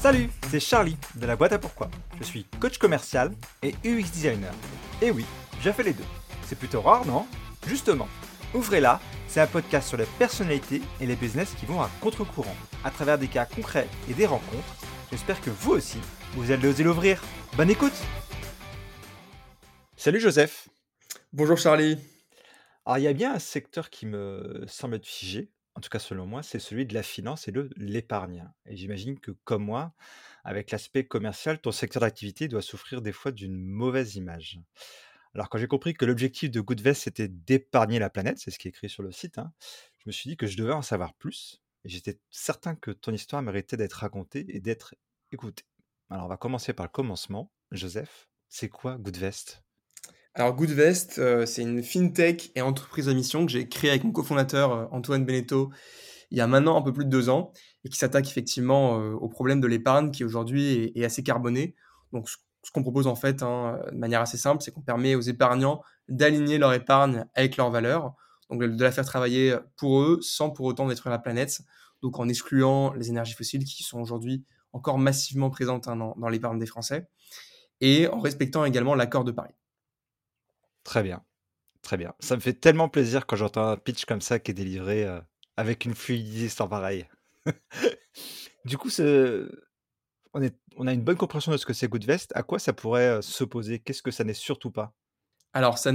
Salut, c'est Charlie de la boîte à pourquoi. Je suis coach commercial et UX designer. Et oui, j'ai fait les deux. C'est plutôt rare, non? Justement, Ouvrez-la, c'est un podcast sur les personnalités et les business qui vont à contre-courant, à travers des cas concrets et des rencontres. J'espère que vous aussi, vous allez oser l'ouvrir. Bonne écoute Salut Joseph Bonjour Charlie Alors il y a bien un secteur qui me semble être figé, en tout cas selon moi, c'est celui de la finance et de l'épargne. Et j'imagine que comme moi, avec l'aspect commercial, ton secteur d'activité doit souffrir des fois d'une mauvaise image. Alors, quand j'ai compris que l'objectif de Goodvest, c'était d'épargner la planète, c'est ce qui est écrit sur le site, hein, je me suis dit que je devais en savoir plus. Et j'étais certain que ton histoire méritait d'être racontée et d'être écoutée. Alors, on va commencer par le commencement. Joseph, c'est quoi Goodvest? Alors, Goodvest, euh, c'est une fintech et entreprise à mission que j'ai créée avec mon cofondateur euh, Antoine Beneteau il y a maintenant un peu plus de deux ans et qui s'attaque effectivement euh, au problème de l'épargne qui aujourd'hui est, assez carboné. Donc, ce qu'on propose en fait hein, de manière assez simple, c'est qu'on permet aux épargnants d'aligner leur épargne avec leurs valeurs, donc de la faire travailler pour eux sans pour autant détruire la planète, donc en excluant les énergies fossiles qui sont aujourd'hui encore massivement présentes hein, dans, l'épargne des Français, et en respectant également l'accord de Paris. Très bien, très bien. Ça me fait tellement plaisir quand j'entends un pitch comme ça qui est délivré euh, avec une fluidité sans pareil. du coup, ce, on, a une bonne compréhension de ce que c'est Goodvest. À quoi ça pourrait s'opposer? Qu'est-ce que ça n'est surtout pas? Alors, ça,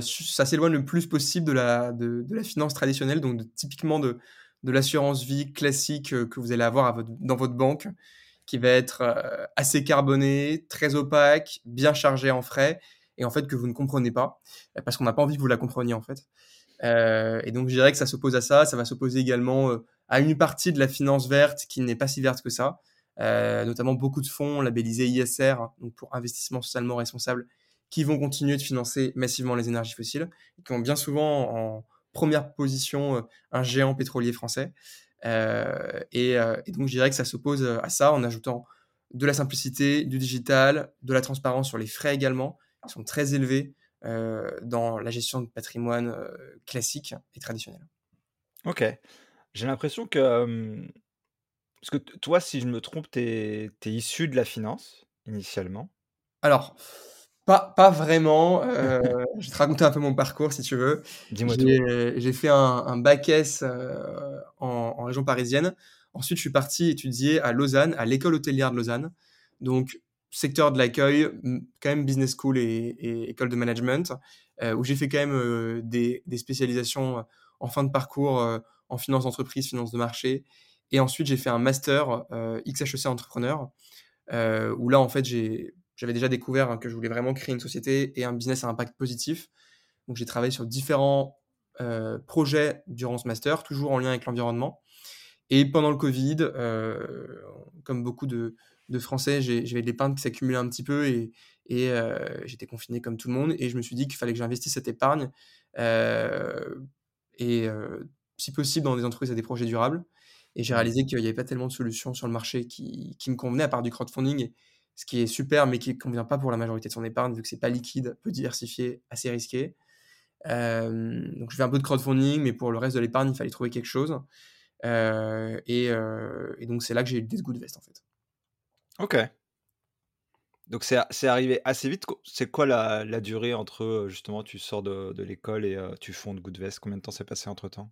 ça s'éloigne le plus possible de la, de, la finance traditionnelle, donc typiquement de, de l'assurance vie classique que vous allez avoir dans votre banque, qui va être assez carbonée, très opaque, bien chargée en frais, et en fait que vous ne comprenez pas, parce qu'on n'a pas envie que vous la compreniez en fait. et donc je dirais que ça s'oppose à ça, ça va s'opposer également à une partie de la finance verte qui n'est pas si verte que ça, euh, notamment beaucoup de fonds labellisés ISR, donc pour investissement socialement responsable, qui vont continuer de financer massivement les énergies fossiles, qui ont bien souvent en première position euh, un géant pétrolier français. Euh, et, donc je dirais que ça s'oppose à ça en ajoutant de la simplicité, du digital, de la transparence sur les frais également, sont très élevés dans la gestion de patrimoine classique et traditionnel. Ok. J'ai l'impression que parce que toi, si je me trompe, tu es, issu de la finance, initialement. Alors, pas, pas vraiment. Euh, je vais te raconter un peu mon parcours, si tu veux. Dis-moi tout. J'ai fait un, bac S euh, en, région parisienne. Ensuite, je suis parti étudier à Lausanne, à l'école hôtelière de Lausanne. Donc, secteur de l'accueil, quand même business school et, école de management, euh, où j'ai fait quand même des, des, spécialisations en fin de parcours en finance d'entreprise, finance de marché et ensuite, j'ai fait un master euh, XHEC entrepreneur, euh, où là, en fait, j'avais déjà découvert que je voulais vraiment créer une société et un business à impact positif. Donc, j'ai travaillé sur différents euh, projets durant ce master, toujours en lien avec l'environnement. Et pendant le Covid, comme beaucoup de, Français, j'avais de l'épargne qui s'accumulait un petit peu et, et j'étais confiné comme tout le monde. Et je me suis dit qu'il fallait que j'investisse cette épargne et, si possible, dans des entreprises à des projets durables. Et j'ai mmh. réalisé qu'il n'y avait pas tellement de solutions sur le marché qui, qui me convenaient, à part du crowdfunding, ce qui est super, mais qui ne convient pas pour la majorité de son épargne, vu que c'est pas liquide, peu diversifié, assez risqué. donc je fais un peu de crowdfunding, mais pour le reste de l'épargne, il fallait trouver quelque chose. Et, et, donc c'est là que j'ai eu l'idée de Goodvest, en fait. Ok. Donc c'est arrivé assez vite. C'est quoi la, la, durée entre justement tu sors de, de l'école et tu fondes Goodvest Combien de temps s'est passé entre temps?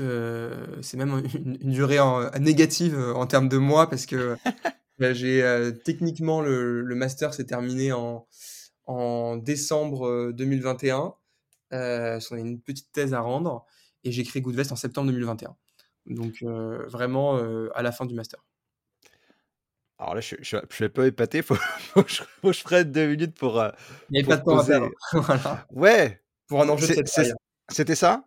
Euh, c'est même une, durée en, négative euh, en termes de mois parce que bah, j'ai euh, techniquement le, master s'est terminé en, en décembre 2021. Euh, on a une petite thèse à rendre et j'ai créé Goodvest en septembre 2021. Donc vraiment à la fin du master. Alors là, je, je, je vais pas épater, faut, faut, que je, faut je prenne deux minutes pour. Il n'y a pas de temps à perdre. voilà. Ouais. Pour un enjeu C'était ça?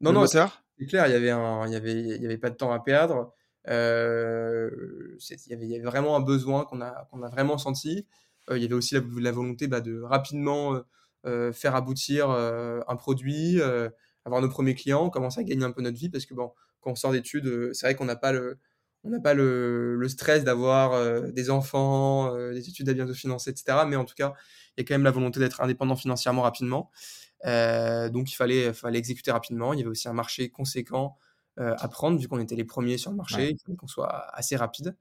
Non, non, c'est clair, il y avait un, il y avait, il y avait pas de temps à perdre. Euh, il, y avait, il, y avait, vraiment un besoin qu'on a, qu'on a vraiment senti. Euh, il y avait aussi la, volonté bah, de rapidement euh, faire aboutir un produit, avoir nos premiers clients, commencer à gagner un peu notre vie parce que bon, quand on sort d'études, c'est vrai qu'on n'a pas le, on n'a pas le, le stress d'avoir des enfants, des études à bientôt financer, etc. Mais en tout cas, il y a quand même la volonté d'être indépendant financièrement rapidement. Euh, donc il fallait, fallait exécuter rapidement. Il y avait aussi un marché conséquent euh, à prendre vu qu'on était les premiers sur le marché. Il fallait qu'on soit assez rapide.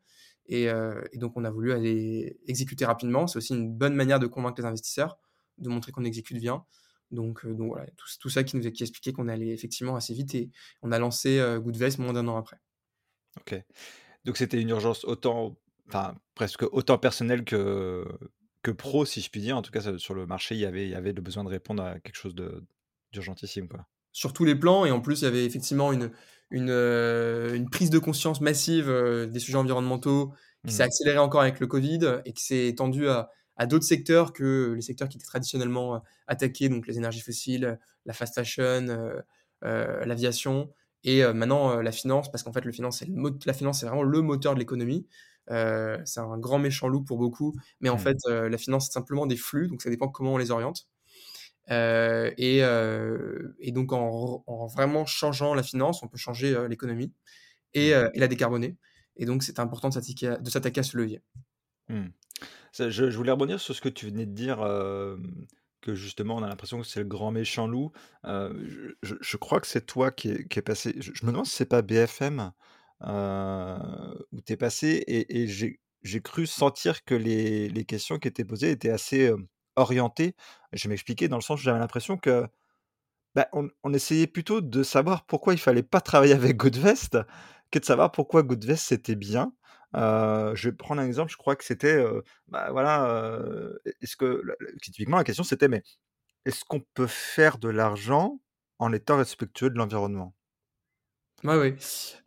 Et, et, donc, on a voulu aller exécuter rapidement. C'est aussi une bonne manière de convaincre les investisseurs, de montrer qu'on exécute bien. Donc, donc voilà, tout, tout, ça qui nous a qui expliqué qu'on allait effectivement assez vite et on a lancé Goodvest moins d'un an après. Ok. Donc c'était une urgence autant, enfin presque autant personnelle que, que pro, si je puis dire. En tout cas, sur le marché, il y avait, il y avait le besoin de répondre à quelque chose d'urgentissime. Quoi. Sur tous les plans, et en plus, il y avait effectivement une, une, une prise de conscience massive des sujets environnementaux qui s'est mmh. accélérée encore avec le Covid et qui s'est étendue à, à d'autres secteurs que les secteurs qui étaient traditionnellement attaqués, donc les énergies fossiles, la fast fashion, l'aviation. Et maintenant, la finance, parce qu'en fait, le finance, le la finance, c'est vraiment le moteur de l'économie. c'est un grand méchant loup pour beaucoup, mais en mmh. fait, la finance, c'est simplement des flux, donc ça dépend comment on les oriente. Et, et, donc, en, vraiment changeant la finance, on peut changer l'économie et, mmh. et, la décarboner. Et donc, c'est important de s'attaquer à ce levier. Mmh. Je, voulais rebondir sur ce que tu venais de dire que justement on a l'impression que c'est le grand méchant loup. Je, crois que c'est toi qui est, passé. Je, me demande si c'est pas BFM où tu es passé et, j'ai cru sentir que les, questions qui étaient posées étaient assez orientées. Je vais m'expliquer dans le sens où j'avais l'impression que bah, on, essayait plutôt de savoir pourquoi il fallait pas travailler avec Goodvest que de savoir pourquoi Goodvest c'était bien. Je vais prendre un exemple, je crois que c'était, bah, voilà, euh, est-ce que, typiquement la question c'était, mais est-ce qu'on peut faire de l'argent en étant respectueux de l'environnement? Oui, oui.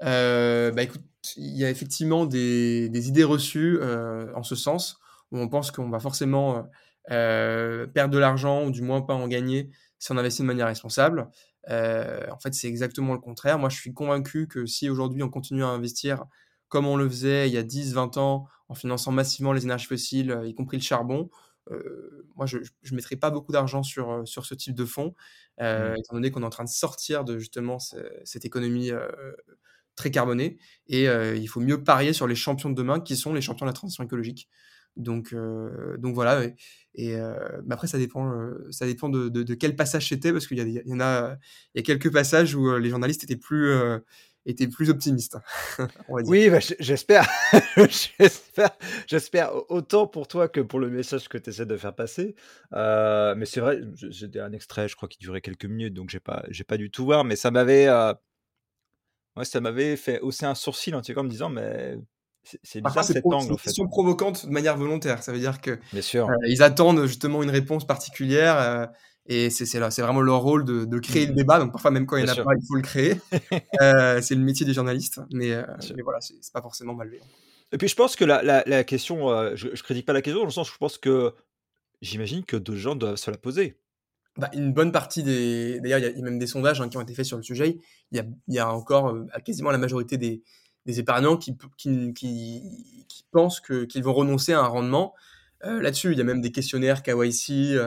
bah écoute, il y a effectivement des idées reçues en ce sens, où on pense qu'on va forcément perdre de l'argent, ou du moins pas en gagner, si on investit de manière responsable. en fait, c'est exactement le contraire. Moi, je suis convaincu que si aujourd'hui on continue à investir comme on le faisait il y a 10-20 ans, en finançant massivement les énergies fossiles, euh, y compris le charbon, euh, moi, je ne mettrai pas beaucoup d'argent sur, euh, sur ce type de fonds, mmh. étant donné qu'on est en train de sortir de justement cette économie très carbonée. Et il faut mieux parier sur les champions de demain, qui sont les champions de la transition écologique. Donc, donc voilà. Et, après, ça dépend, ça dépend de, de, quel passage c'était, parce qu'il y, y, en a, il y a quelques passages où les journalistes étaient plus était plus optimiste. Oui, bah, j'espère. j'espère. J'espère autant pour toi que pour le message que tu essaies de faire passer. Euh, mais c'est vrai, j'ai un extrait, je crois, qui durait quelques minutes, donc j'ai pas, j'ai pas du tout voir, mais ça m'avait, euh, ouais, ça m'avait fait hausser un sourcil en me disant, mais c'est bizarre cet angle. C'est une question provocante de manière volontaire. Ça veut dire que Bien sûr. Euh, ils attendent justement une réponse particulière. Et c'est vraiment leur rôle de, de créer le mmh. débat. Donc parfois, même quand il n'y en a pas, il faut le créer. euh, c'est le métier des journalistes. Mais, euh, mais voilà, c'est pas forcément malveillant. Et puis je pense que la, la, la question, euh, je ne critique pas la question, dans le sens où je pense que j'imagine que d'autres gens doivent se la poser. Bah, une bonne partie des. D'ailleurs, il y a même des sondages hein, qui ont été faits sur le sujet. Il y a, y a encore euh, quasiment la majorité des, des épargnants qui, qui, qui, qui pensent qu'ils vont renoncer à un rendement. Là-dessus, il y a même des questionnaires KYC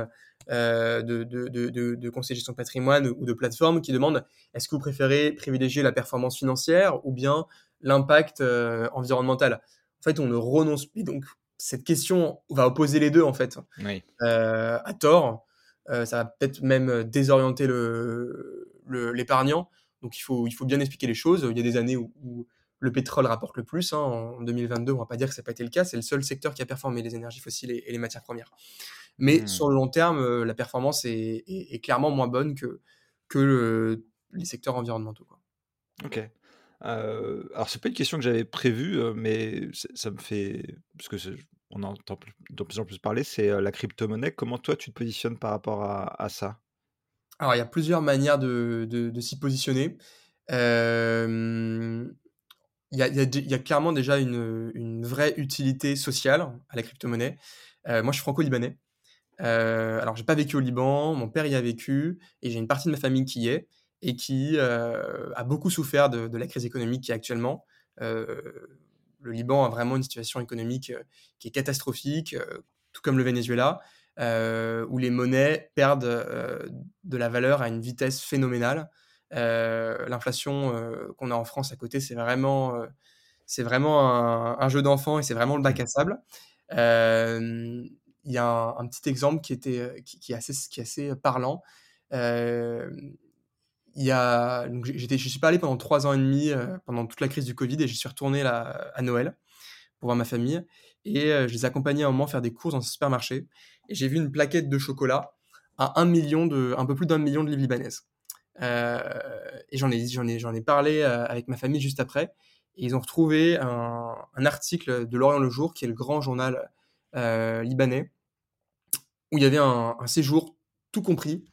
de, de, de, de, conseils de gestion de patrimoine ou de plateformes qui demandent est-ce que vous préférez privilégier la performance financière ou bien l'impact euh, environnemental? En fait, on ne renonce plus. Donc, cette question va opposer les deux, en fait, euh, à tort. ça va peut-être même désorienter l'épargnant. Le, Donc, il faut, il faut bien expliquer les choses. Il y a des années où, le pétrole rapporte le plus. Hein. En 2022, on va pas dire que ça n'a pas été le cas. C'est le seul secteur qui a performé les énergies fossiles et les matières premières. Mais mmh. sur le long terme, euh, la performance est, est, clairement moins bonne que, que les secteurs environnementaux. Quoi. Ok. Euh, alors, c'est pas une question que j'avais prévue, euh, mais ça me fait. Parce que on entend de plus en plus parler, c'est euh, la crypto-monnaie. Comment toi, tu te positionnes par rapport à, à ça? Alors, il y a plusieurs manières de, de, de s'y positionner. Euh, il y, a, il y, a, clairement déjà une, une, vraie utilité sociale à la crypto-monnaie. Euh, moi, je suis franco-libanais. Euh, alors, j'ai pas vécu au Liban, mon père y a vécu, et j'ai une partie de ma famille qui y est, et qui euh, a beaucoup souffert de, la crise économique qui est actuellement. Euh, le Liban a vraiment une situation économique euh, qui est catastrophique, tout comme le Venezuela, où les monnaies perdent de la valeur à une vitesse phénoménale. L'inflation qu'on a en France à côté, c'est vraiment, c'est vraiment un, jeu d'enfant et c'est vraiment le bac à sable. Euh, il y a un, petit exemple qui, était, euh, qui, est, assez, qui est assez parlant. Euh, il y a, donc je suis pas allé pendant trois ans et demi, euh, pendant toute la crise du Covid, et j'y suis retourné là, à Noël, pour voir ma famille. Et je les accompagnais à un moment faire des courses dans un supermarché. Et j'ai vu une plaquette de chocolat à un million de, un peu plus d'un million de livres libanaises. et j'en ai, j'en ai, j'en ai parlé avec ma famille juste après. Et ils ont retrouvé un, un article de L'Orient le Jour, qui est le grand journal libanais, où il y avait un, séjour tout compris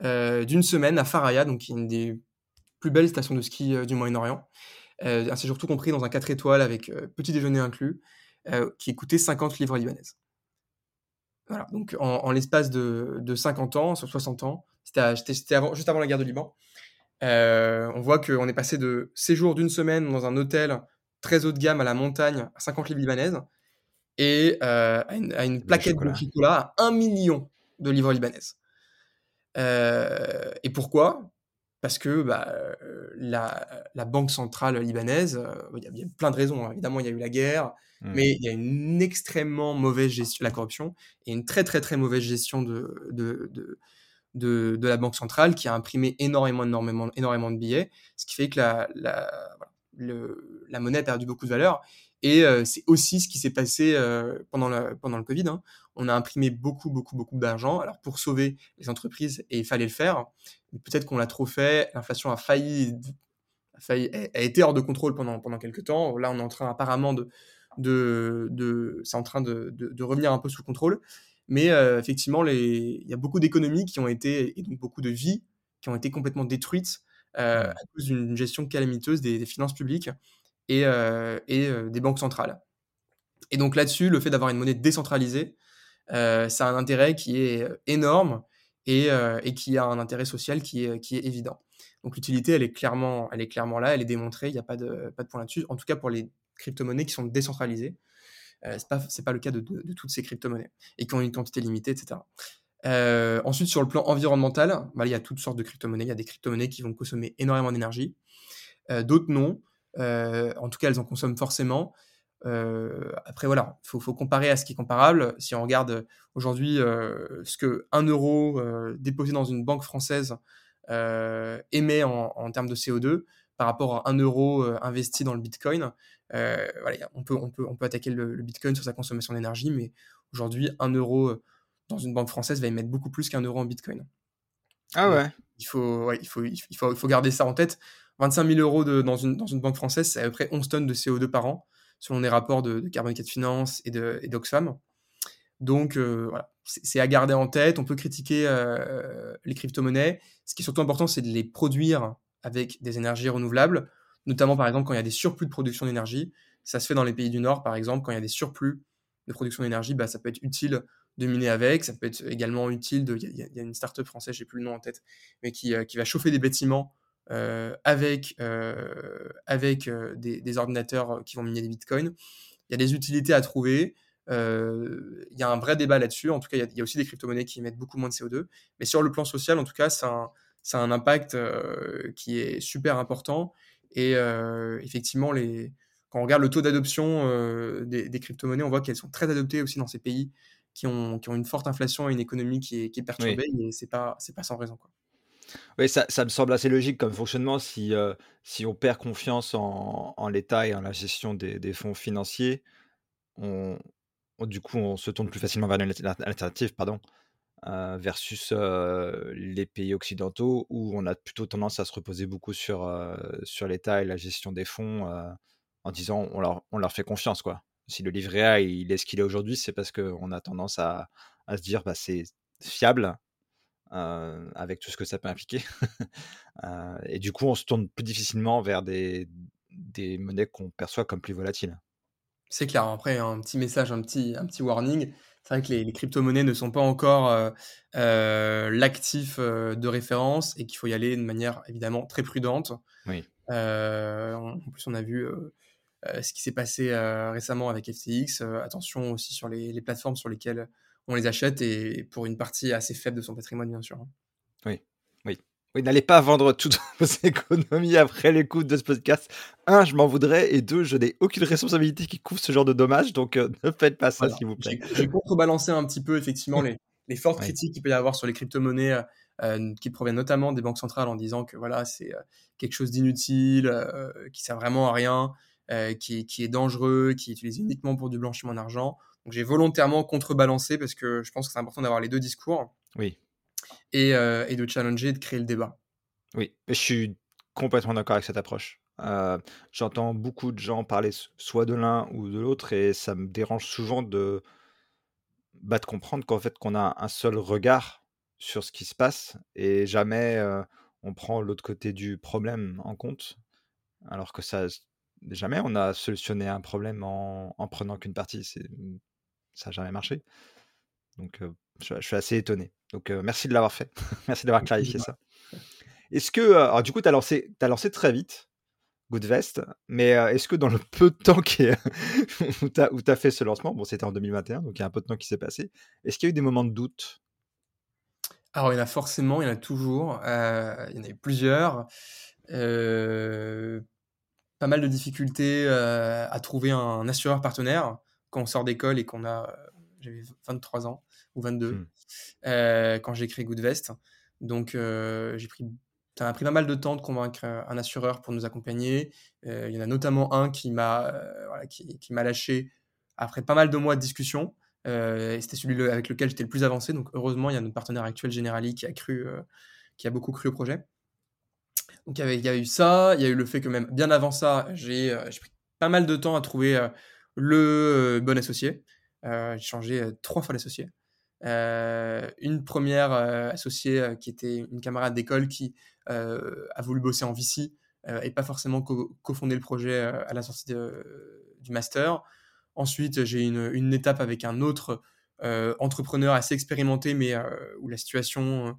d'une semaine à Faraya, donc une des plus belles stations de ski du Moyen-Orient. un séjour tout compris dans un 4 étoiles avec petit déjeuner inclus, qui coûtait 50 livres libanaises. Voilà, donc en, l'espace de, de, 50 ans, sur 60 ans, c'était juste avant la guerre de Liban, on voit qu'on est passé de séjour d'une semaine dans un hôtel très haut de gamme à la montagne à 50 livres libanaises et à, une, plaquette de chocolat à 1 million de livres libanaises. et pourquoi? Parce que bah, la, banque centrale libanaise, il y, a plein de raisons. Hein. Évidemment, il y a eu la guerre, mmh. mais il y a une extrêmement mauvaise gestion, la corruption, et une très très très mauvaise gestion de, de, de, de la banque centrale qui a imprimé énormément, énormément, énormément de billets, ce qui fait que la, la, le, la monnaie a perdu beaucoup de valeur. Et c'est aussi ce qui s'est passé pendant, le, pendant le Covid. Hein. On a imprimé beaucoup, beaucoup, beaucoup d'argent. Alors pour sauver les entreprises, et il fallait le faire. Peut-être qu'on l'a trop fait. L'inflation a failli, a failli, a été hors de contrôle pendant, pendant quelques temps. Là, on est en train apparemment de, de, de c'est en train de, de, revenir un peu sous contrôle. Mais effectivement, les, il y a beaucoup d'économies qui ont été, et donc beaucoup de vies qui ont été complètement détruites à cause d'une gestion calamiteuse des, des finances publiques et, euh, et euh, des banques centrales. Et donc là-dessus, le fait d'avoir une monnaie décentralisée, euh, ça a un intérêt qui est énorme et, et, qui a un intérêt social qui est, qui est évident. Donc l'utilité, elle est clairement, elle est clairement là, elle est démontrée, il n'y a pas de, pas de point là-dessus. En tout cas pour les crypto-monnaies qui sont décentralisées, euh, c'est pas pas le cas de, de, toutes ces crypto-monnaies et qui ont une quantité limitée, etc. Ensuite sur le plan environnemental, bah, il y a toutes sortes de crypto-monnaies. Il y a des crypto-monnaies qui vont consommer énormément d'énergie, d'autres non. Euh, en tout cas, elles en consomment forcément. Euh, après, voilà, il faut, comparer à ce qui est comparable. Si on regarde aujourd'hui euh, ce que 1 euro déposé dans une banque française émet en, termes de CO2 par rapport à 1 euro investi dans le Bitcoin, voilà, on, peut, on, peut, on peut attaquer le, Bitcoin sur sa consommation d'énergie, mais aujourd'hui, 1 euro dans une banque française va émettre beaucoup plus qu'un euro en Bitcoin. Ah ouais. il, faut, il, faut, il, faut, il faut garder ça en tête. 25 000 euros dans, une, banque française, c'est à peu près 11 tonnes de CO2 par an, selon les rapports de, de Carbone 4 Finance et d'Oxfam. Donc euh, voilà, c'est à garder en tête. On peut critiquer euh, les crypto-monnaies. Ce qui est surtout important, c'est de les produire avec des énergies renouvelables, notamment par exemple quand il y a des surplus de production d'énergie. Ça se fait dans les pays du Nord, par exemple, quand il y a des surplus de production d'énergie, bah, ça peut être utile de miner avec. Ça peut être également utile. Il y, a une startup française, j'ai plus le nom en tête, mais qui, euh, va chauffer des bâtiments avec, euh, avec euh, des, ordinateurs qui vont miner des bitcoins. Il y a des utilités à trouver. il y a un vrai débat là-dessus. En tout cas, il y, a, aussi des crypto-monnaies qui émettent beaucoup moins de CO2. Mais sur le plan social, en tout cas, ça a un, impact qui est super important. Et effectivement, les, quand on regarde le taux d'adoption des, crypto-monnaies, on voit qu'elles sont très adoptées aussi dans ces pays qui ont, qui ont une forte inflation et une économie qui est, qui est perturbée. Et c'est pas, pas sans raison. Quoi. Oui, ça me semble assez logique comme fonctionnement si, si on perd confiance en en l'État et en la gestion des des fonds financiers, on du coup, on se tourne plus facilement vers l'alternative, pardon, versus, les pays occidentaux où on a plutôt tendance à se reposer beaucoup sur, sur l'État et la gestion des fonds, en disant: «On leur on leur fait confiance, quoi». Si le livret A, il est ce qu'il est aujourd'hui, c'est parce qu'on a tendance à à se dire: «Bah, c'est fiable». Euh, avec tout ce que ça peut impliquer. Euh, et du coup, on se tourne plus difficilement vers des, des monnaies qu'on perçoit comme plus volatiles. C'est clair. Après, un petit message, un petit, un petit warning. C'est vrai que les, crypto-monnaies ne sont pas encore euh, l'actif de référence et qu'il faut y aller de manière évidemment très prudente. Oui. en plus, on a vu ce qui s'est passé récemment avec FTX. attention aussi sur les, les, plateformes sur lesquelles on les achète et pour une partie assez faible de son patrimoine, bien sûr. Oui, oui. Oui, n'allez pas vendre toutes vos économies après l'écoute de ce podcast. Un, je m'en voudrais, et deux, je n'ai aucune responsabilité qui couvre ce genre de dommages, donc euh, ne faites pas ça, s'il vous plaît. J'ai contrebalancé un petit peu, effectivement, les, les fortes critiques qu'il peut y avoir sur les crypto-monnaies, euh, euh, qui proviennent notamment des banques centrales, en disant que voilà, c'est quelque chose d'inutile, qui sert vraiment à rien. qui, qui, est dangereux, qui est utilisé uniquement pour du blanchiment d'argent. Donc j'ai volontairement contrebalancé parce que je pense que c'est important d'avoir les deux discours. Oui. Et, et, de challenger, de créer le débat. Oui, je suis complètement d'accord avec cette approche. J'entends beaucoup de gens parler soit de l'un ou de l'autre et ça me dérange souvent de, bah, de comprendre qu'en fait qu'on a un seul regard sur ce qui se passe et jamais on prend l'autre côté du problème en compte. Alors que ça, jamais on a solutionné un problème en, en prenant qu'une partie. Ça n'a jamais marché. Donc je, suis assez étonné. Donc merci de l'avoir fait. merci d'avoir clarifié ça. Est-ce que, alors du coup, tu as lancé, as lancé très vite. Goodvest. Mais est-ce que dans le peu de temps qui est où tu as, as, fait ce lancement, bon, c'était en 2021, donc il y a un peu de temps qui s'est passé, est-ce qu'il y a eu des moments de doute? Alors, il y en a forcément, il y en a toujours. il y en a eu plusieurs. pas mal de difficultés à trouver un assureur partenaire quand on sort d'école et qu'on a, j'avais 23 ans ou 22 mmh. quand j'ai créé Goodvest. Donc, j'ai pris ça a pris pas mal de temps de convaincre euh, un assureur pour nous accompagner. Euh, il y en a notamment un qui m'a euh, voilà, qui, qui lâché après pas mal de mois de discussion. et c'était celui avec lequel j'étais le plus avancé. Donc heureusement, il y a notre partenaire actuel Generali qui a cru, qui a beaucoup cru au projet. Donc il y, avait, il y a eu ça, il y a eu le fait que même bien avant ça, j'ai pris pas mal de temps à trouver le bon associé. j'ai changé trois fois d'associé. une première associée qui était une camarade d'école qui euh, a voulu bosser en VC euh, et pas forcément cofonder le projet euh, à la sortie du master. Ensuite, j'ai une, une étape avec un autre entrepreneur assez expérimenté, mais où la situation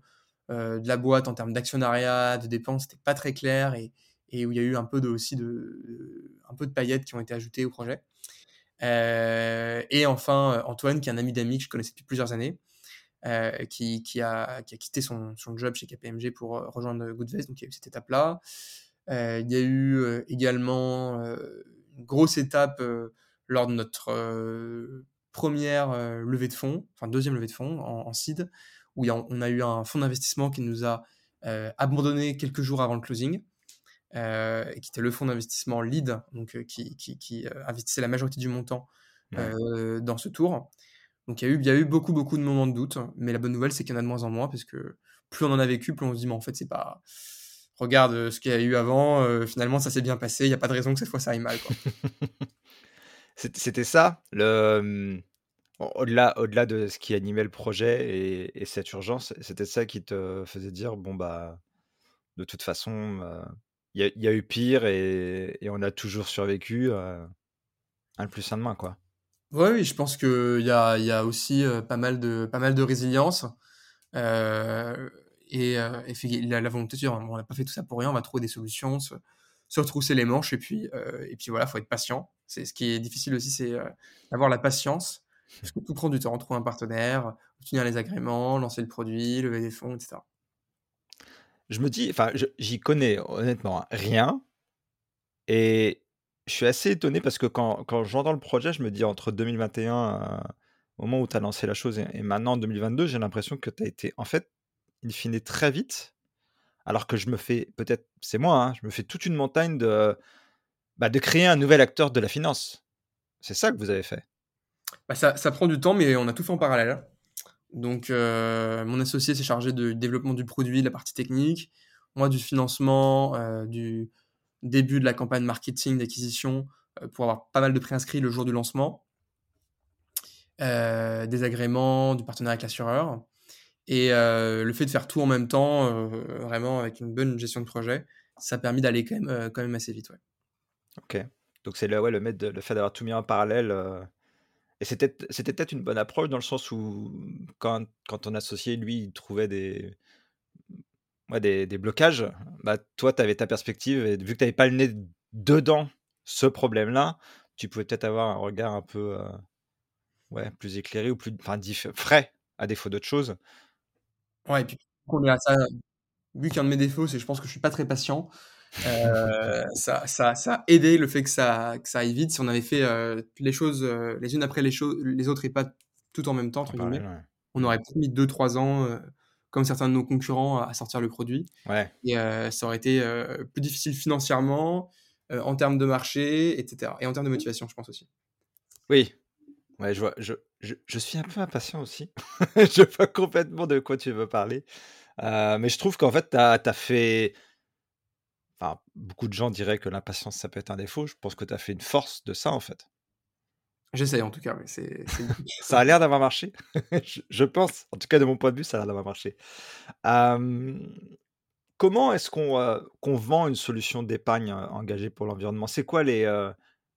de la boîte en termes d'actionnariat, de dépenses, n'était pas très clair et, et, où il y a eu un peu de, aussi de, un peu de paillettes qui ont été ajoutées au projet. Et enfin, Antoine, qui est un ami d'amis que je connaissais depuis plusieurs années, euh, qui, a, qui, a, quitté son, son, job chez KPMG pour euh, rejoindre Goodvest. Donc il y a eu cette étape-là. Euh, il y a eu également une grosse étape lors de notre première levée de fonds, enfin deuxième levée de fonds en, en seed, où on a eu un fonds d'investissement qui nous a abandonné quelques jours avant le closing. Euh, qui était le fonds d'investissement lead, donc qui, qui, qui investissait la majorité du montant euh, dans ce tour. Donc il y, a eu, il y a eu beaucoup, beaucoup de moments de doute, mais la bonne nouvelle, c'est qu'il y en a de moins en moins, parce que plus on en a vécu, plus on se dit, mais en fait, c'est pas. Regarde euh, ce qu'il y a eu avant, euh, finalement, ça s'est bien passé, il n'y a pas de raison que cette fois ça aille mal. C'était ça, le. Au-delà, au-delà de ce qui animait le projet et, cette urgence, c'était ça qui te faisait dire bon bah de toute façon euh, il y, a eu pire et, on a toujours survécu un le plus sain de main quoi. Ouais, oui, je pense qu'il y a, y a aussi pas, mal de, pas mal de résilience. Euh, et, euh, et la, volonté de dire on n'a pas fait tout ça pour rien, on va trouver des solutions, se, se retrousser les manches et puis, euh, et puis voilà, il faut être patient. Ce qui est difficile aussi, c'est d'avoir la patience, parce que tout prend du temps, trouver un partenaire, obtenir les agréments, lancer le produit, lever des fonds, etc. Je me dis, enfin, j'y connais honnêtement rien. Et je suis assez étonné parce que quand, quand j'entends le projet, je me dis entre 2021, euh, au moment où tu as lancé la chose, et, maintenant en 2022, j'ai l'impression que tu as été, en fait, in fine, très vite. Alors que je me fais, peut-être, c'est moi, hein, je me fais toute une montagne de, bah, de créer un nouvel acteur de la finance. C'est ça que vous avez fait. Bah ça, ça, prend du temps, mais on a tout fait en parallèle. Donc, euh, mon associé s'est chargé du développement du produit, de la partie technique, moi du financement, euh, du, début de la campagne marketing d'acquisition euh, pour avoir pas mal de préinscrits le jour du lancement, des agréments, du partenariat avec l'assureur. Et le fait de faire tout en même temps, vraiment avec une bonne gestion de projet, ça a permis d'aller quand même, assez vite. Ok. Donc c'est le, ouais, le fait d'avoir tout mis en parallèle. Et c'était peut-être une bonne approche dans le sens où quand, quand ton associé, lui, trouvait des, blocages, bah, toi, tu avais ta perspective, et vu que tu n'avais pas le nez dedans ce problème-là, tu pouvais peut-être avoir un regard un peu euh, plus éclairé ou plus frais, à défaut d'autre chose. Ouais, et puis, on est ça, vu qu'un de mes défauts, c'est je pense que je suis pas très patient. Euh, ça, ça, ça, a aidé le fait que ça, que ça aille vite. Si on avait fait euh, les choses les unes après les, choses, les autres et pas tout en même temps, entre guillemets, on aurait mis 2-3 ans comme certains de nos concurrents, à sortir le produit. Ouais. Et euh, ça aurait été euh, plus difficile financièrement, en termes de marché, et cetera et en termes de motivation, je pense aussi. Oui, ouais, je vois, je je je suis un peu impatient aussi. Je vois complètement de quoi tu veux parler, mais je trouve qu'en fait, tu as tu as fait enfin, beaucoup de gens diraient que l'impatience, ça peut être un défaut. Je pense que tu as fait une force de ça, en fait. J'essaye en tout cas, c'est c'est Ça a l'air d'avoir marché. Je je pense, en tout cas de mon point de vue, ça a l'air d'avoir marché. Comment est-ce qu'on, vend une solution d'épargne, engagée pour l'environnement? C'est quoi les,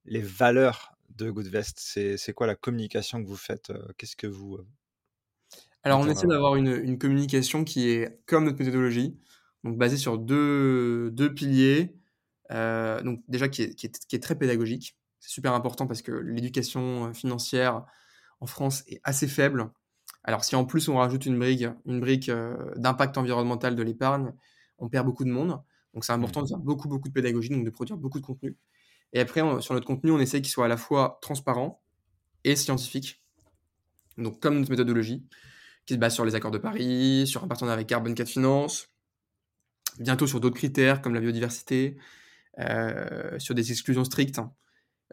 valeurs de Goodvest? C'est quoi la communication que vous faites? Qu'est-ce que vous, Alors on essaie d'avoir une, une communication qui est comme notre méthodologie, donc basée sur deux 2 piliers, heu, donc déjà qui est qui est qui est très pédagogique. C'est super important parce que l'éducation, heu, financière en France est assez faible. Alors si en plus on rajoute une brique une brique, heu, d'impact environnemental de l'épargne, on perd beaucoup de monde. Donc c'est Mmh. important de faire beaucoup, beaucoup de pédagogie, donc de produire beaucoup de contenu et après on sur notre contenu, on essaie qu'il soit à la fois transparent et scientifique, donc comme notre méthodologie qui se base sur les accords de Paris, sur un partenariat avec Carbone 4 Finance, bientôt sur d'autres critères comme la biodiversité, heu, sur des exclusions strictes,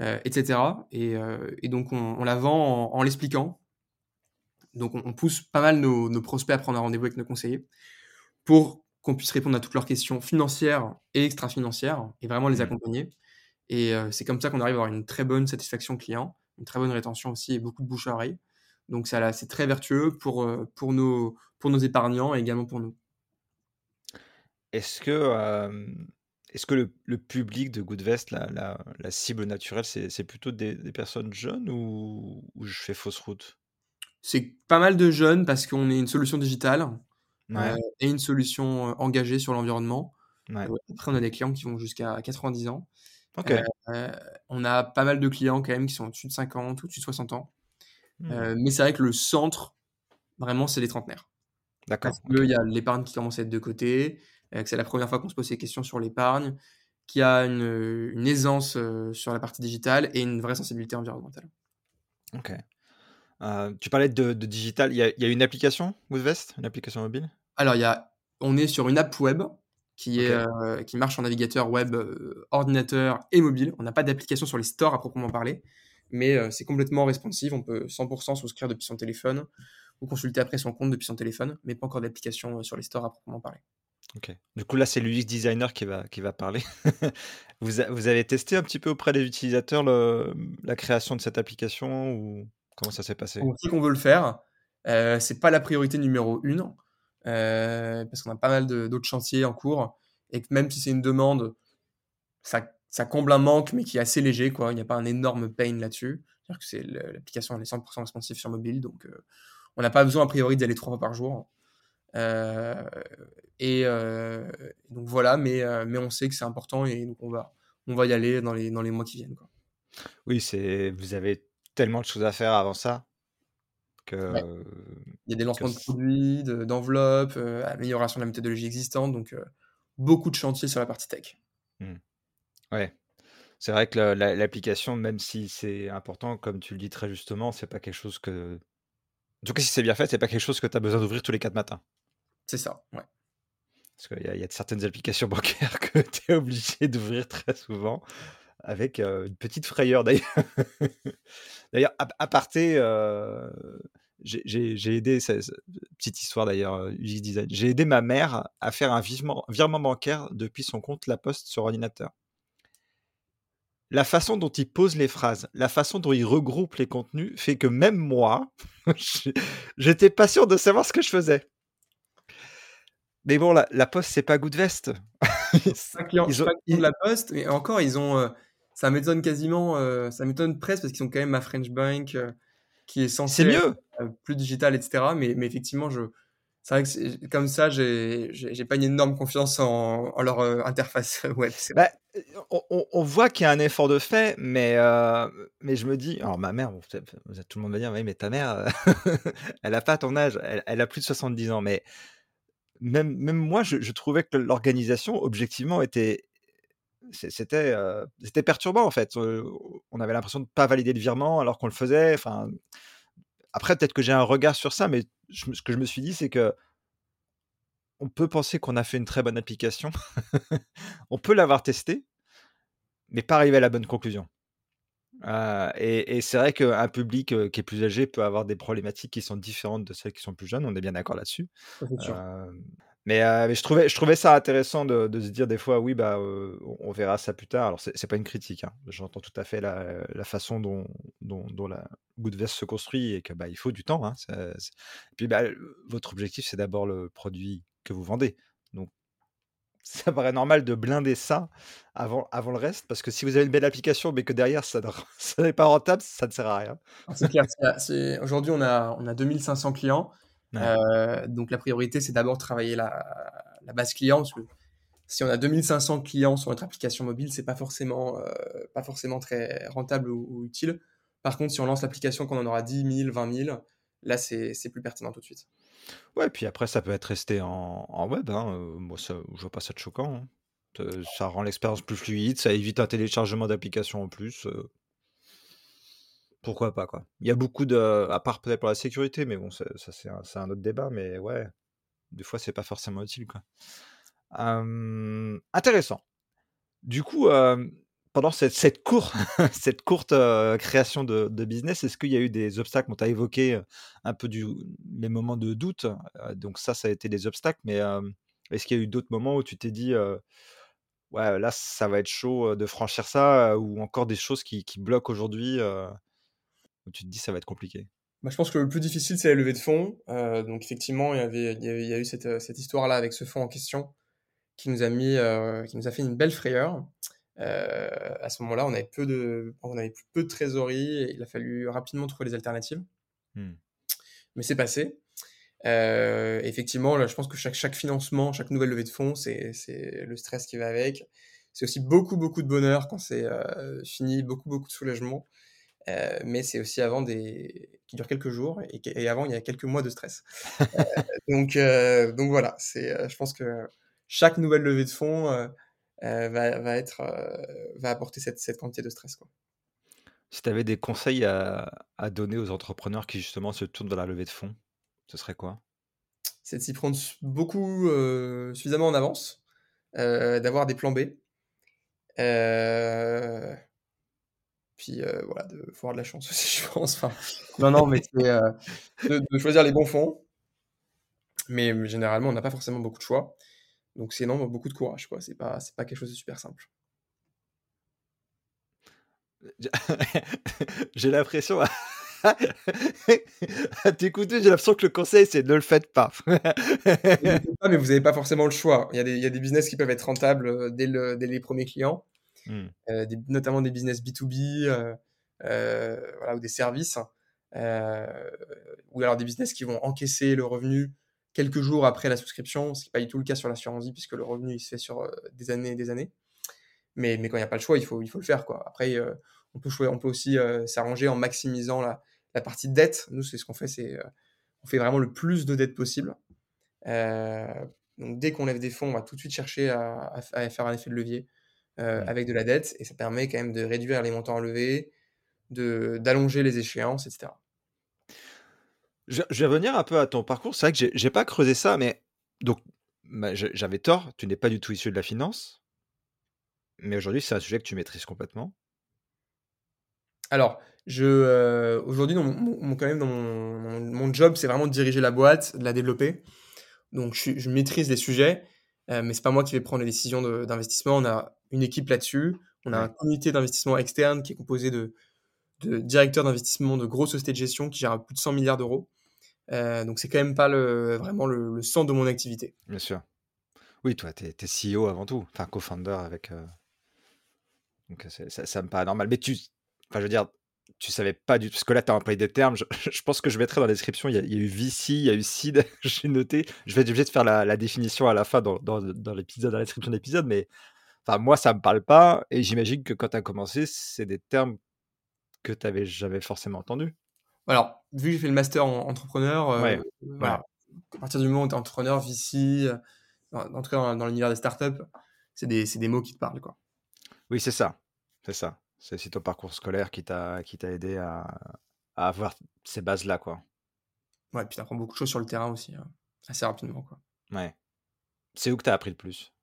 heu, et cetera et heu et donc on on la vend en en l'expliquant. Donc on on pousse pas mal nos nos prospects à prendre un rendez-vous avec nos conseillers pour qu'on puisse répondre à toutes leurs questions financières et extra-financières et vraiment les Mmh. accompagner et c'est comme ça qu'on arrive à avoir une très bonne satisfaction client, une très bonne rétention aussi et beaucoup de bouche à oreille. Donc c'est très vertueux pour, heu, pour nos pour nos épargnants et également pour nous. Est-ce que, est-ce que le le public de Goodvest, la la la cible naturelle, c'est plutôt des des personnes jeunes ou ou je fais fausse route? C'est pas mal de jeunes parce qu'on est une solution digitale, Ouais, et une solution, heu, engagée sur l'environnement. ouais. Après on a des clients qui vont jusqu'à 90 ans. OK. on a pas mal de clients quand même qui sont au-dessus de 50, au-dessus de 60 ans. Mmh. Mais c'est vrai que le centre, vraiment, c'est les trentenaires. Parce D'accord, qu'il OK. y a l'épargne qui commence à être de côté, que c'est la première fois qu'on se pose ces questions sur l'épargne, qu'il y a une, une aisance, heu, sur la partie digitale et une vraie sensibilité environnementale. OK. Tu parlais de de digital, il y a il y a une application Goodvest? Une application mobile? Alors il y a on est sur une app web qui est, qui marche en navigateur web, ordinateur et mobile. On n'a pas d'application sur les stores à proprement parler, mais c'est complètement responsive. On peut 100% souscrire depuis son téléphone ou consulter après son compte depuis son téléphone, mais pas encore d'application, sur les stores à proprement parler. OK. Du coup, là, c'est l'UX designer qui va qui va parler. Vous a vous avez testé un petit peu auprès des utilisateurs la création de cette application ou comment ça s'est passé? On sait qu'on veut le faire, heu, c'est pas la priorité numéro 1, heu, parce qu'on a pas mal d'autres chantiers en cours et que même si c'est une demande, ça ça comble un manque, mais qui est assez léger, quoi. Il n'y a pas un énorme pain là-dessus. C'est-à-dire que l'application, elle est 100% responsive sur mobile, donc heu, on n'a pas besoin a priori d'y aller 3 fois par jour. Heu et heu, donc voilà, mais heu, mais on sait que c'est important et donc on va on va y aller dans les dans les mois qui viennent, quoi. Oui, c'est vous avez tellement de choses à faire avant ça Ouais. Il y a des que lancements de produits, de d'enveloppes, heu, amélioration de la méthodologie existante, donc beaucoup de chantiers sur la partie tech. mmh, ouais. C'est vrai que la l'application, même si c'est important, comme tu le dis très justement, c'est pas quelque chose que en tout cas, si c'est bien fait, c'est pas quelque chose que tu as besoin d'ouvrir tous les 4 matins. C'est ça, ouais. Parce qu'il y a certaines applications bancaires que tu es obligé d'ouvrir très souvent avec, heu, une petite frayeur d'ailleurs. D'ailleurs, ap aparté, heu, j'ai aidé petite histoire d'ailleurs, design. J'ai aidé ma mère à faire un virement bancaire depuis son compte La Poste sur ordinateur. La façon dont il pose les phrases, la façon dont il regroupe les contenus fait que même moi, j'étais pas sûr de savoir ce que je faisais. Mais bon, la La Poste, c'est pas Goodvest. Pas client je Ils ont pas client de la Poste et encore ils ont, heu, ça m'étonne quasiment, heu, ça m'étonne presque parce qu'ils ont quand même ma French Bank, heu, qui est censée être, mieux! heu, plus digitale et cetera, mais mais effectivement je c'est vrai que comme ça j'ai pas une énorme confiance en en leur, heu, interface web. Bah, on voit qu'il y a un effort de fait, mais mais je me dis alors ma mère, tout le monde va dire: «Oui, mais ta mère, elle a pas ton âge, elle elle a plus de 70 ans», mais même moi, je trouvais que l'organisation, objectivement, était c'était, heu, c'était perturbant, en fait, heu, on avait l'impression de pas valider le virement alors qu'on le faisait, enfin, après peut-être que j'ai un regard sur ça, mais ce que je me suis dit, c'est qu'on peut penser qu'on a fait une très bonne application, on peut l'avoir testée mais pas arrivé à la bonne conclusion. Heu et et c'est vrai qu'un public, qui est plus âgé peut avoir des problématiques qui sont différentes de celles qui sont plus jeunes, on est bien d'accord là-dessus. Mais je trouvais je trouvais ça intéressant de de se dire des fois: «Oui, bah, on verra ça plus tard». Alors c'est pas une critique, hein. J'entends tout à fait la la façon dont dont dont la Goodverse se construit et que, bah, il faut du temps, hein. Ça et puis, bah, votre objectif, c'est d'abord le produit que vous vendez. Donc ça paraît normal de blinder ça avant avant le reste, parce que si vous avez une belle application, mais que derrière ça ne ça n'est pas rentable, ça ne sert à rien. C'est clair, aujourd'hui, on a on a 2 500 clients, Ouais. heu, donc la priorité, c'est d'abord travailler la la base client, parce que si on a 2 500 clients sur notre application mobile, c'est pas forcément, heu, pas forcément très rentable ou ou utile. Par contre, si on lance l'application, qu'on en aura 10 000, 20 000, là, c'est c'est plus pertinent tout de suite. Ouais, puis après ça peut être resté en en web, hein, heu, moi ça je vois pas ça de choquant, hein. Ça rend l'expérience plus fluide, ça évite un téléchargement d'applications en plus, heu pourquoi pas, quoi. Il y a beaucoup de à part peut-être pour la sécurité, mais bon, ça c'est un autre débat, mais ouais, des fois c'est pas forcément utile, quoi. Intéressant. Du coup, pendant cette cette cour cette courte, heu, création de business, est-ce qu'il y a eu des obstacles? Bon, tu as évoqué, heu, un peu les moments de doute, heu, donc ça, ça a été des obstacles, mais, est-ce qu'il y a eu d'autres moments où tu t'es dit, «Ouais, là, ça va être chaud, de franchir ça», ou encore des choses qui bloquent aujourd'hui, où tu te dis: «Ça va être compliqué»? Bah, je pense que le plus difficile, c'est la levée de fonds, donc effectivement, il y a eu cette, cette histoire-là avec ce fonds en question qui nous a mis, qui nous a fait une belle frayeur. Heu, à ce moment-là, on avait peu de on avait peu de trésorerie et il a fallu rapidement trouver des alternatives. Mmh. Mais c'est passé. Heu, effectivement, là, je pense que chaque chaque financement, chaque nouvelle levée de fonds, c'est le stress qui va avec. C'est aussi beaucoup, beaucoup de bonheur quand c'est, heu, fini, beaucoup, beaucoup de soulagement. Mais c'est aussi avant des qui durent quelques jours et avant, il y a quelques mois de stress. Donc voilà, c'est, je pense que chaque nouvelle levée de fonds, va va être, heu, va apporter cette cette quantité de stress, quoi. Si tu avais des conseils à à donner aux entrepreneurs qui justement se tournent vers la levée de fonds, ce serait quoi? C'est de s'y prendre beaucoup, heu, suffisamment en avance, d'avoir des plans B. Puis, voilà, de faut avoir de la chance aussi, je pense, enfin, non, non, mais c'est, de de choisir les bons fonds, mais généralement, on n'a pas forcément beaucoup de choix, donc c'est non, beaucoup de courage, quoi. C'est pas c'est pas quelque chose de super simple. J'ai l'impression à t'écouter, j'ai l'impression que le conseil, c'est ne le faites pas. Ne le faites pas, mais vous avez pas forcément le choix. Il y a des il y a des business qui peuvent être rentables, heu, dès le dès les premiers clients, Mmh, des notamment des business B2B, heu heu, voilà, ou des services, heu, ou alors des business qui vont encaisser le revenu quelques jours après la souscription, ce qui est pas du tout le cas sur l'assurance vie puisque le revenu, il se fait sur, heu, des années et des années. Mais mais quand il y a pas le choix, il faut il faut le faire, quoi. Après, heu, on peut choi on peut aussi, heu, s'arranger en maximisant la la partie dette. Nous, c'est ce qu'on fait, c'est, on fait vraiment le plus de dettes possible. Donc dès qu'on lève des fonds, on va tout de suite chercher à à faire un effet de levier, mmh. avec de la dette et ça permet quand même de réduire les montants à lever, de d'allonger les échéances et cetera. Je je vais revenir un peu à ton parcours. C'est vrai que j'ai pas creusé ça, mais donc bah, j'avais tort, tu n'es pas du tout issu de la finance, mais aujourd'hui, c'est un sujet que tu maîtrises complètement. Alors, je, heu, aujourd'hui, mon mon quand même dans mon job, c'est vraiment de diriger la boîte, de la développer. Donc je maîtrise les sujets, heu, mais c'est pas moi qui vais prendre les décisions d'investissement. On a une équipe là-dessus. On a un comité d'investissement externe qui est composé de de directeurs d'investissement de grosses sociétés de gestion qui gèrent plus de 100 000 000 €. Heu, donc c'est quand même pas le vraiment le le centre de mon activité. Bien sûr. Oui, toi, tu es CEO avant tout, enfin co-founder avec, heu, donc c'est ça me paraît normal. Mais tu enfin, je veux dire, tu savais pas du tout parce que là, tu as employé des termes, je pense que je mettrai dans la description, il y a eu VC, il y a eu seed, j'ai noté. Je vais être obligé de faire la définition à la fin dans dans l'épisode, dans la description de l'épisode, mais enfin, moi, ça me parle pas et j'imagine que quand tu as commencé, c'est des termes que tu jamais forcément entendus? Alors, vu que j'ai fait le master en entrepreneur, Ouais, ouais. voilà, à partir du moment où tu es entrepreneur, VC, heu, en tout cas dans dans l'univers des startups, c'est des des mots qui te parlent, quoi. Oui, c'est ça, c'est ça. C'est aussi ton parcours scolaire qui t'a aidé à à avoir ces bases-là, quoi. Ouais, puis tu apprends beaucoup de choses sur le terrain aussi, heu, assez rapidement, quoi. Ouais. C'est où que tu as appris le plus?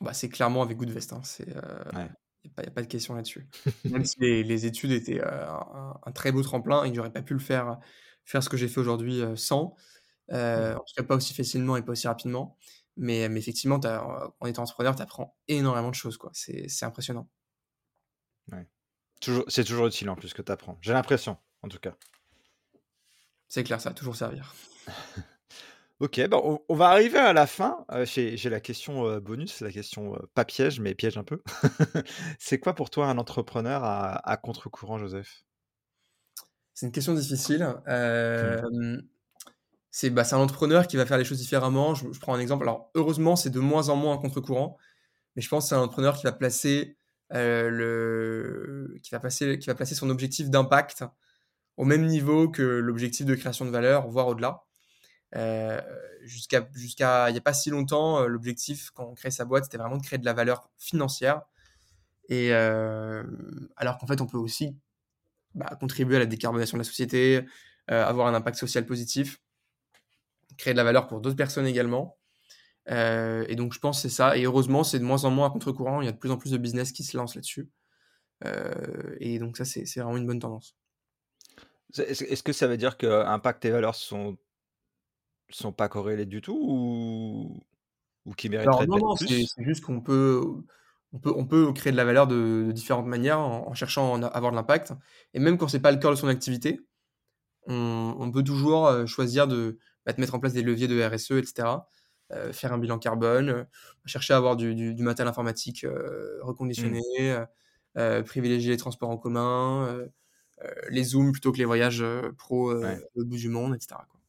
Bah, c'est clairement avec Goodvest, hein, c'est, Ouais. Il y a pas y a pas de question là-dessus. Même si les les études étaient, heu, un un très beau tremplin et que j'aurais pas pu le faire faire ce que j'ai fait aujourd'hui, heu, sans, heu, Mmh. en tout cas pas aussi facilement et pas aussi rapidement. Mais mais effectivement, as en étant entrepreneur, tu apprends énormément de choses, quoi. C'est c'est impressionnant. Ouais. Toujours c'est toujours utile en plus que tu apprends. J'ai l'impression, en tout cas. C'est clair, ça va toujours servir. OK, bah, on on va arriver à la fin. Heu, j'ai la question, heu, bonus, la question, heu, pas piège, mais piège un peu. C'est quoi pour toi un entrepreneur à à contre-courant, Joseph? C'est une question difficile. Mmh. C'est, bah, un entrepreneur qui va faire les choses différemment. Je je prends un exemple. Alors heureusement, c'est de moins en moins à contre-courant, mais je pense que c'est un entrepreneur qui va placer, heu, le qui va qui va placer son objectif d'impact au même niveau que l'objectif de création de valeur, voire au-delà. Heu, jusqu'à jusqu'à il y a pas si longtemps, heu, l'objectif quand on crée sa boîte, c'était vraiment de créer de la valeur financière et hem, alors qu'en fait, on peut aussi, bah, contribuer à la décarbonation de la société, avoir un impact social positif, créer de la valeur pour d'autres personnes également. Et donc je pense que c'est ça et heureusement, c'est de moins en moins à contre-courant. Il y a de plus en plus de business qui se lancent là-dessus. Et donc ça, c'est vraiment une bonne tendance. Est-ce que ça veut dire que impact et valeurs sont sont pas corrélés du tout ou ou Alors mériteraient non, d'être non, c'est juste qu'on peut on peut on peut créer de la valeur de de différentes manières en en cherchant à avoir de l'impact et même quand c'est pas le cœur de son activité, on on peut toujours, choisir de, bah, de mettre en place des leviers de RSE et cetera, heu, faire un bilan carbone, chercher à avoir du du du matériel informatique, Mmh. reconditionné, heu, privilégier les transports en commun, les zooms plutôt que les voyages, pro, Ouais. l'autre bout du monde et cetera, quoi.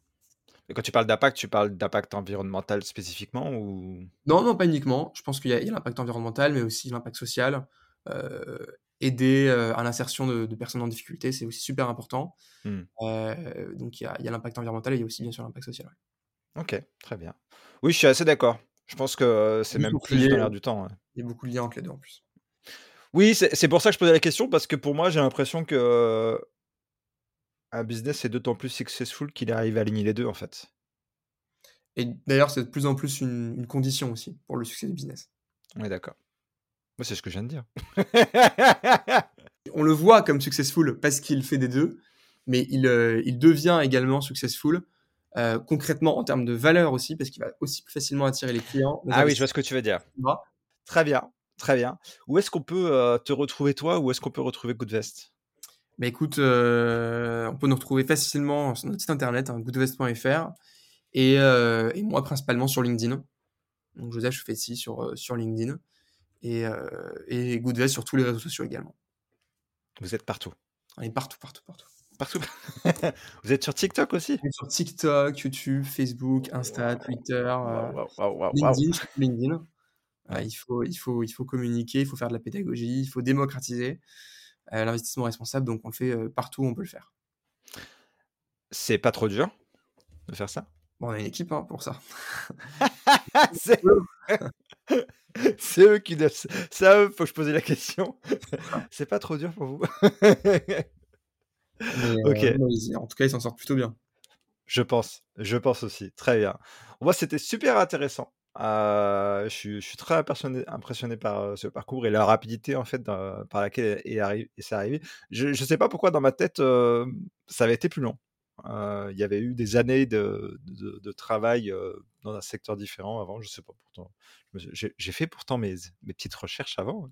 Et quand tu parles d'impact, tu parles d'impact environnemental spécifiquement ou? Non, non, pas uniquement. Je pense qu'il y a l'impact environnemental, mais aussi l'impact social. Heu, aider, heu, à l'insertion de de personnes en difficulté, c'est aussi super important. Mmh. Heu, donc il y a l'impact environnemental et il y a aussi bien sûr l'impact social, ouais. OK, très bien. Oui, je suis assez d'accord. Je pense que c'est même plus dans l'air du temps, ouais. il y a beaucoup de liens entre les 2 en plus. Oui, c'est pour ça que je posais la question parce que pour moi, j'ai l'impression que un business est d'autant plus successful qu'il arrive à aligner les 2 en fait. Et d'ailleurs, c'est de plus en plus une une condition aussi pour le succès du business. On est d'accord. Moi, c'est ce que je viens de dire. On le voit comme successful parce qu'il fait des 2, mais il, il devient également successful, heu, concrètement en termes de valeur aussi, parce qu'il va aussi plus facilement attirer les clients, les Ah oui, je vois ce que tu veux dire. Très bien, très bien. Où est-ce qu'on peut, heu, te retrouver toi? Où est-ce qu'on peut retrouver Goodvest? Bah, écoute, heu, on peut nous retrouver facilement sur notre site internet, hein, goodvest.fr et heu et moi principalement sur LinkedIn. Donc Joseph, je fais ici sur, heu, sur LinkedIn et Goodvest sur tous les réseaux sociaux également. Vous êtes partout? On est partout, partout, partout. Partout? Vous êtes sur TikTok aussi? Sur TikTok, YouTube, Facebook, Insta! Twitter! LinkedIn, il faut il faut il faut communiquer, il faut faire de la pédagogie, il faut démocratiser, l'investissement responsable, donc on le fait, heu, partout où on peut le faire. C'est pas trop dur de faire ça? Bon, on a une équipe, hein, pour ça. C'est eux qui doivent à eux, faut que je pose la question. C'est pas trop dur pour vous? Mais heu, OK, en tout cas, ils s'en sortent plutôt bien. je pense, je pense aussi. Très bien. Moi, c'était super intéressant. Heu, je suis très impressionné par, heu, ce parcours et la rapidité, en fait, par laquelle est arri c'est arrivé. Je je sais pas pourquoi dans ma tête, hem, ça avait été plus long. Il y avait eu des années de travail, dans un secteur différent avant, je sais pas pourtant. J'ai fait pourtant mes petites recherches avant, hein,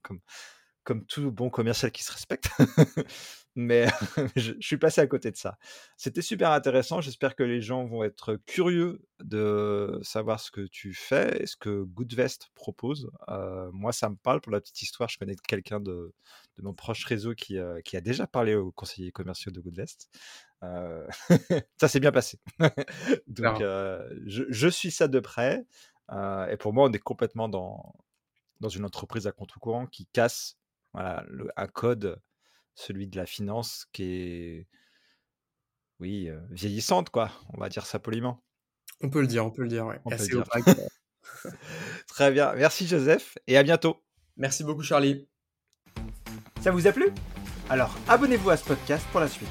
comme tout bon commercial qui se respecte. Mais je je suis passé à côté de ça. C'était super intéressant. J'espère que les gens vont être curieux de savoir ce que tu fais et ce que Goodvest propose. Heu, moi, ça me parle. Pour la petite histoire, je connais quelqu'un de de mon proche réseau qui, heu, qui a déjà parlé aux conseillers commerciaux de Goodvest. Heu, ça s'est bien passé. Donc, je je suis ça de près, et pour moi, on est complètement dans dans une entreprise à contre-courant qui casse, voilà, le un code, celui de la finance qui est, oui, heu, vieillissante quoi, on va dire ça poliment. On peut le dire, on peut le dire, ouais. On peut le Assez dire. opaque. Très bien, merci Joseph et à bientôt. Merci beaucoup Charlie. Ça vous a plu? Alors abonnez-vous à ce podcast pour la suite.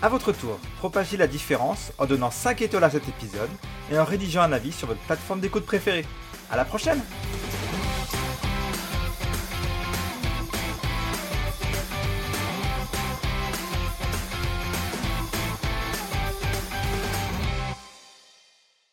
À votre tour, propagez la différence en donnant 5 étoiles à cet épisode et en rédigeant un avis sur votre plateforme d'écoute préférée. À la prochaine!